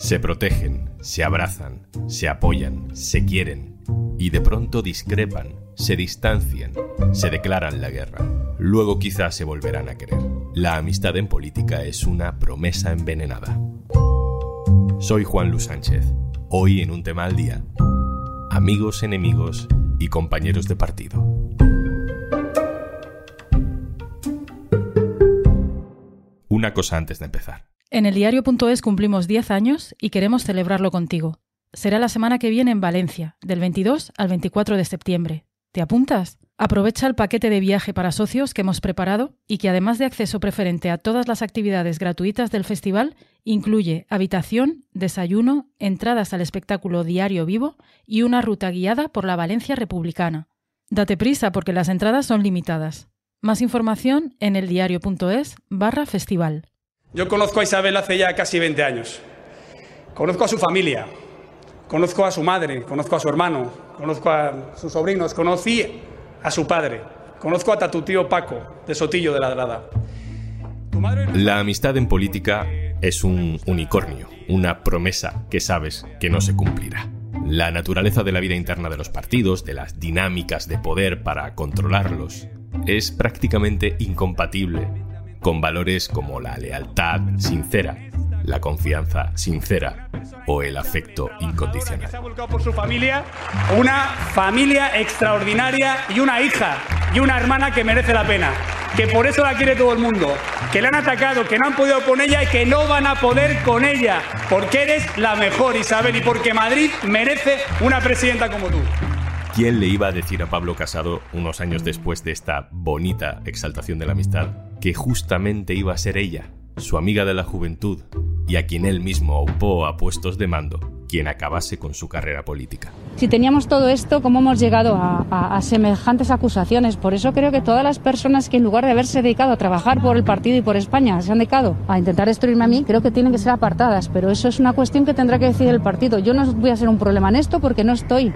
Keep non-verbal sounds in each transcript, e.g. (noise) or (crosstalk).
Se protegen, se abrazan, se apoyan, se quieren y de pronto discrepan, se distancian, se declaran la guerra. Luego quizás se volverán a querer. La amistad en política es una promesa envenenada. Soy Juan Luis Sánchez. Hoy en un tema al día. Amigos, enemigos y compañeros de partido. Una cosa antes de empezar. En el diario.es cumplimos 10 años y queremos celebrarlo contigo. Será la semana que viene en Valencia, del 22 al 24 de septiembre. ¿Te apuntas? Aprovecha el paquete de viaje para socios que hemos preparado y que además de acceso preferente a todas las actividades gratuitas del festival, incluye habitación, desayuno, entradas al espectáculo diario vivo y una ruta guiada por la Valencia Republicana. Date prisa porque las entradas son limitadas. Más información en eldiario.es barra festival. Yo conozco a Isabel hace ya casi 20 años. Conozco a su familia, conozco a su madre, conozco a su hermano, conozco a sus sobrinos, conocí a su padre, conozco a tu tío Paco, de Sotillo de la Drada. La amistad en política es un unicornio, una promesa que sabes que no se cumplirá. La naturaleza de la vida interna de los partidos, de las dinámicas de poder para controlarlos, es prácticamente incompatible con valores como la lealtad sincera, la confianza sincera o el afecto incondicional. Se ha volcado por su familia, una familia extraordinaria y una hija y una hermana que merece la pena, que por eso la quiere todo el mundo, que la han atacado, que no han podido con ella y que no van a poder con ella, porque eres la mejor Isabel y porque Madrid merece una presidenta como tú. ¿Quién le iba a decir a Pablo Casado, unos años después de esta bonita exaltación de la amistad, que justamente iba a ser ella, su amiga de la juventud, y a quien él mismo aupó a puestos de mando, quien acabase con su carrera política. Si teníamos todo esto, ¿cómo hemos llegado a, a, a, semejantes acusaciones? Por eso creo que todas las personas que en lugar de haberse dedicado a trabajar por el partido y por España se han dedicado a intentar destruirme a mí, creo que tienen que ser apartadas. Pero eso es una cuestión que tendrá que decidir el partido. Yo no voy a ser un problema en esto porque no estoy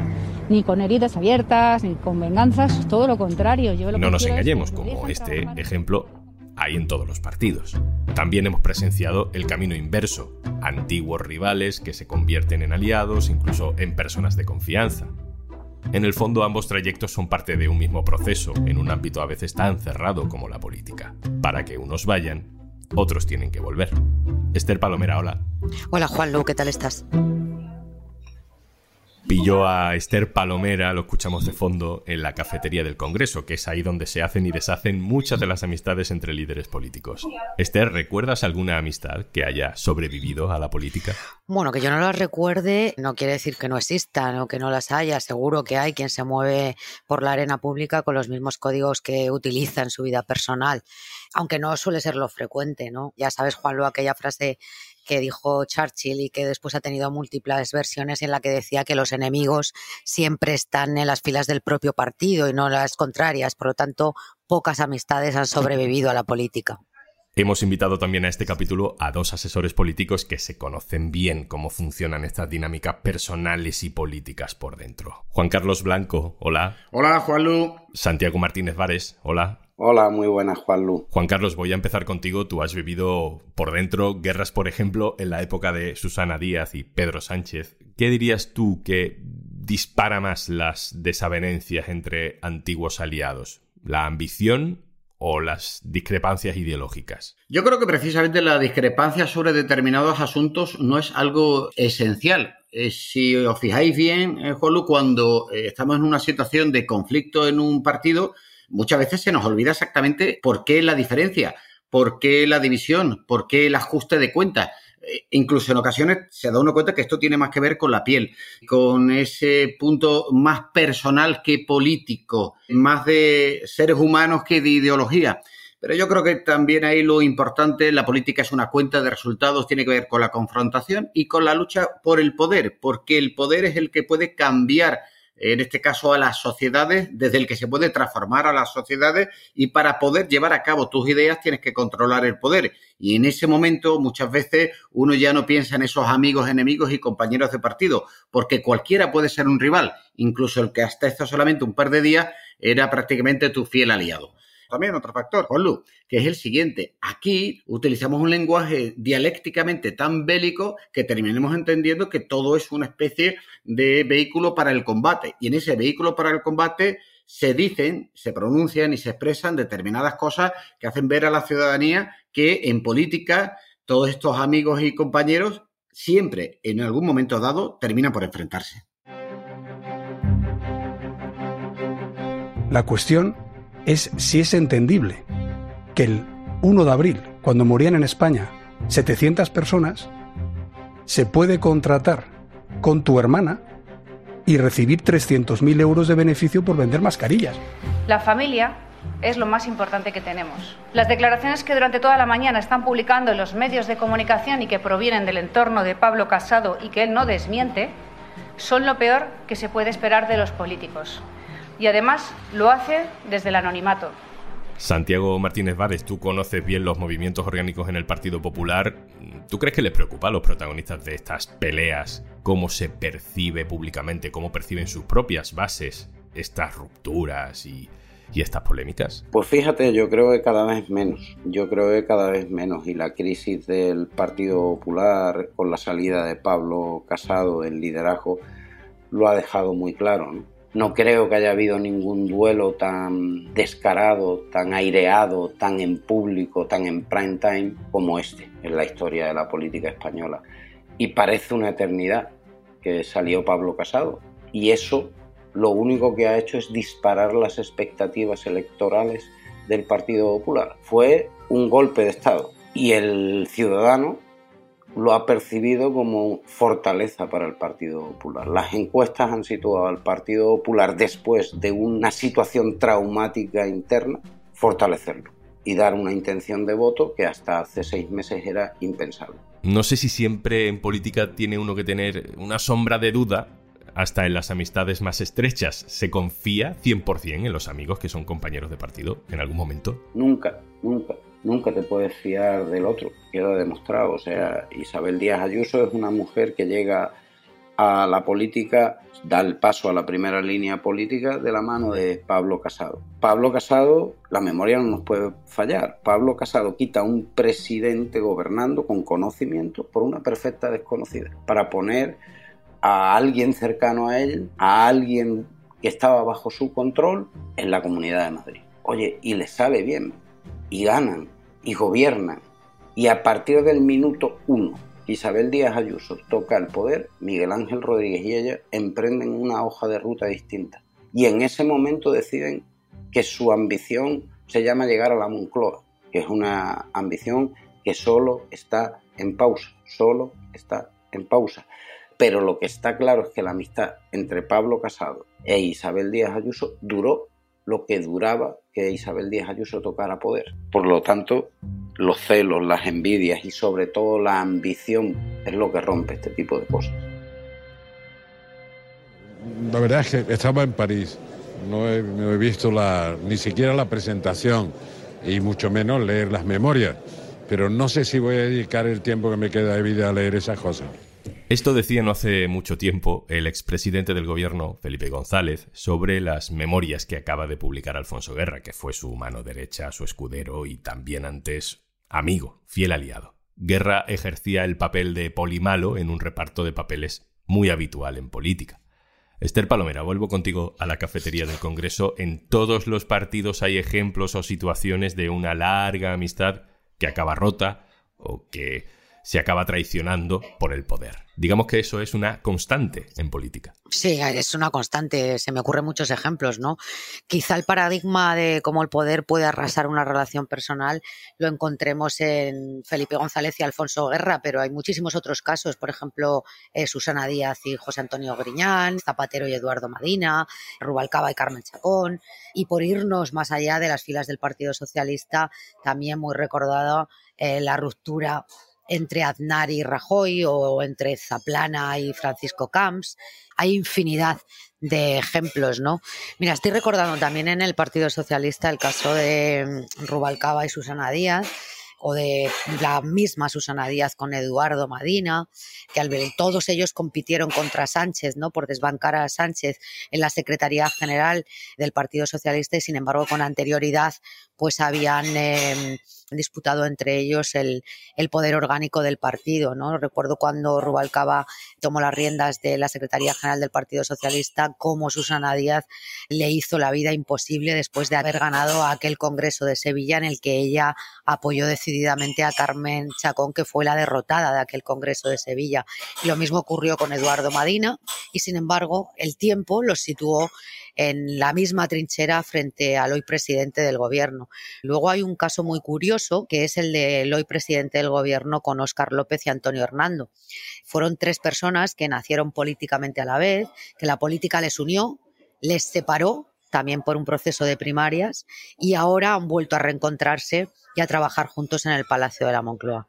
ni con heridas abiertas, ni con venganzas, todo lo contrario. Yo lo no nos engañemos, como este ejemplo hay en todos los partidos. También hemos presenciado el camino inverso, antiguos rivales que se convierten en aliados, incluso en personas de confianza. En el fondo ambos trayectos son parte de un mismo proceso, en un ámbito a veces tan cerrado como la política. Para que unos vayan, otros tienen que volver. Esther Palomera, hola. Hola Juanlu, ¿qué tal estás? Pilló a Esther Palomera, lo escuchamos de fondo, en la cafetería del Congreso, que es ahí donde se hacen y deshacen muchas de las amistades entre líderes políticos. Esther, ¿recuerdas alguna amistad que haya sobrevivido a la política? Bueno, que yo no las recuerde no quiere decir que no existan o que no las haya. Seguro que hay quien se mueve por la arena pública con los mismos códigos que utiliza en su vida personal, aunque no suele ser lo frecuente, ¿no? Ya sabes, Juanlo, aquella frase que dijo Churchill y que después ha tenido múltiples versiones en la que decía que los enemigos siempre están en las filas del propio partido y no las contrarias. Por lo tanto, pocas amistades han sobrevivido a la política. Hemos invitado también a este capítulo a dos asesores políticos que se conocen bien cómo funcionan estas dinámicas personales y políticas por dentro. Juan Carlos Blanco, hola. Hola, Juanlu. Santiago Martínez Vares, hola. Hola, muy buenas, Juanlu. Juan Carlos, voy a empezar contigo. Tú has vivido por dentro guerras, por ejemplo, en la época de Susana Díaz y Pedro Sánchez. ¿Qué dirías tú que dispara más las desavenencias entre antiguos aliados? ¿La ambición o las discrepancias ideológicas? Yo creo que precisamente la discrepancia sobre determinados asuntos no es algo esencial. Eh, si os fijáis bien, eh, Juanlu, cuando eh, estamos en una situación de conflicto en un partido, muchas veces se nos olvida exactamente por qué la diferencia, por qué la división, por qué el ajuste de cuentas. Incluso en ocasiones se da uno cuenta que esto tiene más que ver con la piel, con ese punto más personal que político, más de seres humanos que de ideología. Pero yo creo que también ahí lo importante, la política es una cuenta de resultados, tiene que ver con la confrontación y con la lucha por el poder, porque el poder es el que puede cambiar en este caso a las sociedades, desde el que se puede transformar a las sociedades y para poder llevar a cabo tus ideas tienes que controlar el poder. Y en ese momento muchas veces uno ya no piensa en esos amigos, enemigos y compañeros de partido, porque cualquiera puede ser un rival, incluso el que hasta esto solamente un par de días era prácticamente tu fiel aliado. También otro factor, Juanlu, que es el siguiente. Aquí utilizamos un lenguaje dialécticamente tan bélico que terminemos entendiendo que todo es una especie de vehículo para el combate. Y en ese vehículo para el combate se dicen, se pronuncian y se expresan determinadas cosas que hacen ver a la ciudadanía que en política todos estos amigos y compañeros siempre, en algún momento dado, terminan por enfrentarse. La cuestión es si es entendible que el 1 de abril, cuando morían en España 700 personas, se puede contratar con tu hermana y recibir 300.000 euros de beneficio por vender mascarillas. La familia es lo más importante que tenemos. Las declaraciones que durante toda la mañana están publicando en los medios de comunicación y que provienen del entorno de Pablo Casado y que él no desmiente, son lo peor que se puede esperar de los políticos. Y además lo hace desde el anonimato. Santiago Martínez Várez, tú conoces bien los movimientos orgánicos en el Partido Popular. ¿Tú crees que les preocupa a los protagonistas de estas peleas cómo se percibe públicamente, cómo perciben sus propias bases estas rupturas y, estas polémicas? Pues fíjate, yo creo que cada vez menos. Yo creo que cada vez menos. Y la crisis del Partido Popular con la salida de Pablo Casado del liderazgo lo ha dejado muy claro. ¿no? No creo que haya habido ningún duelo tan descarado, tan aireado, tan en público, tan en prime time como este en la historia de la política española. Y parece una eternidad que salió Pablo Casado. Y eso lo único que ha hecho es disparar las expectativas electorales del Partido Popular. Fue un golpe de Estado. Y el ciudadano lo ha percibido como fortaleza para el Partido Popular. Las encuestas han situado al Partido Popular después de una situación traumática interna, fortalecerlo y dar una intención de voto que hasta hace seis meses era impensable. No sé si siempre en política tiene uno que tener una sombra de duda, hasta en las amistades más estrechas. ¿Se confía 100% en los amigos que son compañeros de partido en algún momento? Nunca, nunca nunca te puedes fiar del otro, queda demostrado. O sea, Isabel Díaz Ayuso es una mujer que llega a la política, da el paso a la primera línea política de la mano de Pablo Casado. Pablo Casado, la memoria no nos puede fallar. Pablo Casado quita a un presidente gobernando con conocimiento por una perfecta desconocida, para poner a alguien cercano a él, a alguien que estaba bajo su control en la Comunidad de Madrid. Oye, y le sale bien, y ganan, y gobiernan. Y a partir del minuto uno, Isabel Díaz Ayuso toca el poder, Miguel Ángel Rodríguez y ella emprenden una hoja de ruta distinta. Y en ese momento deciden que su ambición se llama llegar a la Moncloa, que es una ambición que solo está en pausa, solo está en pausa. Pero lo que está claro es que la amistad entre Pablo Casado e Isabel Díaz Ayuso duró lo que duraba que Isabel Díaz Ayuso tocara poder. Por lo tanto, los celos, las envidias y sobre todo la ambición es lo que rompe este tipo de cosas. La verdad es que estaba en París, no he, no he visto la, ni siquiera la presentación y mucho menos leer las memorias, pero no sé si voy a dedicar el tiempo que me queda de vida a leer esas cosas. Esto decía no hace mucho tiempo el expresidente del gobierno, Felipe González, sobre las memorias que acaba de publicar Alfonso Guerra, que fue su mano derecha, su escudero y también antes amigo, fiel aliado. Guerra ejercía el papel de polimalo en un reparto de papeles muy habitual en política. Esther Palomera, vuelvo contigo a la cafetería del Congreso. En todos los partidos hay ejemplos o situaciones de una larga amistad que acaba rota o que se acaba traicionando por el poder. Digamos que eso es una constante en política. Sí, es una constante. Se me ocurren muchos ejemplos, ¿no? Quizá el paradigma de cómo el poder puede arrasar una relación personal lo encontremos en Felipe González y Alfonso Guerra, pero hay muchísimos otros casos. Por ejemplo, eh, Susana Díaz y José Antonio Griñán, Zapatero y Eduardo Madina, Rubalcaba y Carmen Chacón. Y por irnos más allá de las filas del Partido Socialista, también muy recordada eh, la ruptura entre Aznar y Rajoy o entre Zaplana y Francisco Camps. Hay infinidad de ejemplos, ¿no? Mira, estoy recordando también en el Partido Socialista el caso de mm, Rubalcaba y Susana Díaz o de la misma Susana Díaz con Eduardo Madina, que al ver todos ellos compitieron contra Sánchez, ¿no? Por desbancar a Sánchez en la Secretaría General del Partido Socialista y sin embargo con anterioridad pues habían em, disputado entre ellos el, el, poder orgánico del partido. ¿no? Recuerdo cuando Rubalcaba tomó las riendas de la Secretaría General del Partido Socialista, cómo Susana Díaz le hizo la vida imposible después de haber ganado aquel Congreso de Sevilla en el que ella apoyó decididamente a Carmen Chacón, que fue la derrotada de aquel Congreso de Sevilla. Y lo mismo ocurrió con Eduardo Madina y, sin embargo, el tiempo los situó en la misma trinchera frente al hoy presidente del gobierno. Luego hay un caso muy curioso que es el del hoy presidente del gobierno con Óscar López y Antonio Hernando. Fueron tres personas que nacieron políticamente a la vez, que la política les unió, les separó también por un proceso de primarias y ahora han vuelto a reencontrarse y a trabajar juntos en el Palacio de la Moncloa.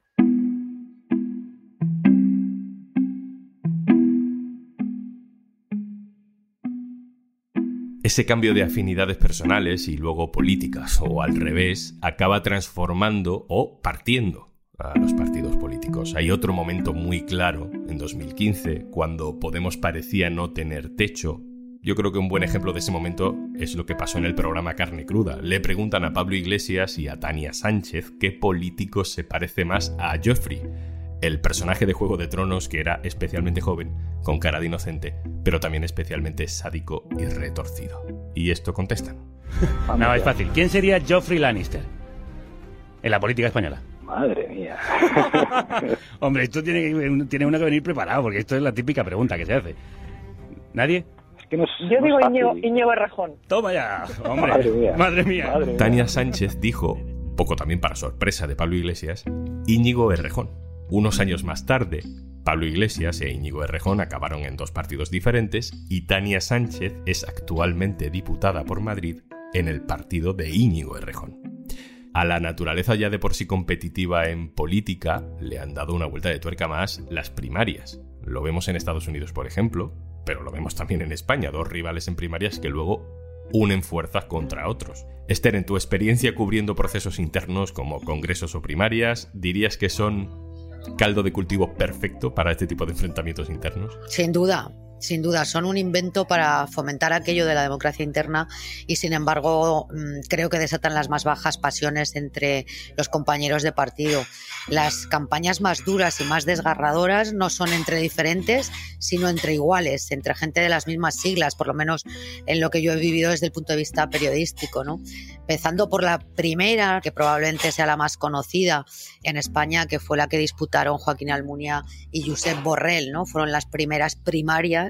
Ese cambio de afinidades personales y luego políticas, o al revés, acaba transformando o partiendo a los partidos políticos. Hay otro momento muy claro, en 2015, cuando Podemos parecía no tener techo. Yo creo que un buen ejemplo de ese momento es lo que pasó en el programa Carne Cruda. Le preguntan a Pablo Iglesias y a Tania Sánchez qué político se parece más a Joffrey el personaje de Juego de Tronos que era especialmente joven, con cara de inocente, pero también especialmente sádico y retorcido. Y esto contestan. (laughs) no, es fácil. ¿Quién sería Geoffrey Lannister? En la política española. Madre mía. (laughs) Hombre, esto tiene, tiene uno que venir preparado, porque esto es la típica pregunta que se hace. ¿Nadie? Yo digo Iñigo, Errejón. Toma ya, hombre. Madre mía. Tania Sánchez dijo, poco también para sorpresa de Pablo Iglesias, Íñigo Errejón. Unos años más tarde, Pablo Iglesias e Íñigo Errejón acabaron en dos partidos diferentes y Tania Sánchez es actualmente diputada por Madrid en el partido de Íñigo Errejón. A la naturaleza ya de por sí competitiva en política le han dado una vuelta de tuerca más las primarias. Lo vemos en Estados Unidos, por ejemplo, pero lo vemos también en España, dos rivales en primarias que luego unen fuerzas contra otros. Esther, en tu experiencia cubriendo procesos internos como congresos o primarias, ¿dirías que son caldo de cultivo perfecto para este tipo de enfrentamientos internos? Sin duda, sin duda, son un invento para fomentar aquello de la democracia interna y sin embargo mm, creo que desatan las más bajas pasiones entre los compañeros de partido. Las campañas más duras y más desgarradoras no son entre diferentes, sino entre iguales, entre gente de las mismas siglas, por lo menos en lo que yo he vivido desde el punto de vista periodístico. ¿no? Empezando por la primera, que probablemente sea la más conocida en España, que fue la que disputaron Joaquín Almunia y Josep Borrell. ¿no? Fueron las primeras primarias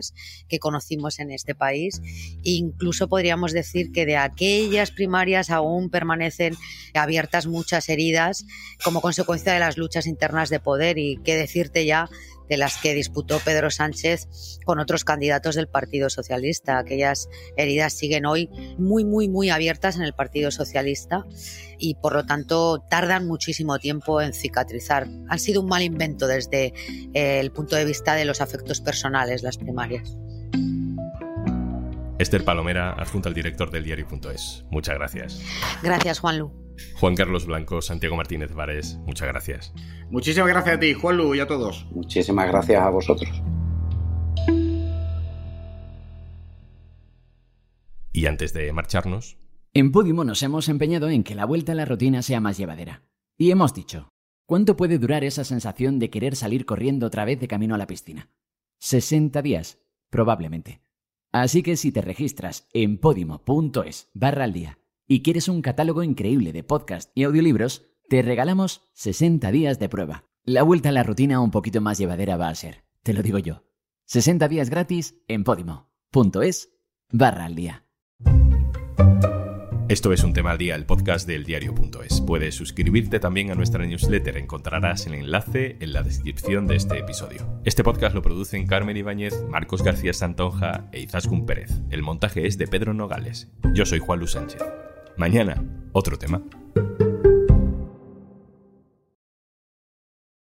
que conocimos en este país. Incluso podríamos decir que de aquellas primarias aún permanecen abiertas muchas heridas como consecuencia de las luchas internas de poder y qué decirte ya de las que disputó Pedro Sánchez con otros candidatos del Partido Socialista. Aquellas heridas siguen hoy muy, muy, muy abiertas en el Partido Socialista y por lo tanto tardan muchísimo tiempo en cicatrizar. Han sido un mal invento desde eh, el punto de vista de los afectos personales, las primarias. Esther Palomera, adjunta al director del diario.es. Muchas gracias. Gracias, Juanlu. Juan Carlos Blanco, Santiago Martínez Vares, muchas gracias. Muchísimas gracias a ti, Juanlu, y a todos. Muchísimas gracias a vosotros. Y antes de marcharnos... En Podimo nos hemos empeñado en que la vuelta a la rutina sea más llevadera. Y hemos dicho, ¿cuánto puede durar esa sensación de querer salir corriendo otra vez de camino a la piscina? 60 días, probablemente. Así que si te registras en podimo.es barra al día y quieres un catálogo increíble de podcast y audiolibros, te regalamos 60 días de prueba. La vuelta a la rutina un poquito más llevadera va a ser, te lo digo yo. 60 días gratis en podimo.es barra al día. Esto es un tema al día, el podcast del diario.es. Puedes suscribirte también a nuestra newsletter, encontrarás el enlace en la descripción de este episodio. Este podcast lo producen Carmen Ibáñez, Marcos García Santonja e Izaskun Pérez. El montaje es de Pedro Nogales. Yo soy Juan Luis Sánchez. Mañana, otro tema.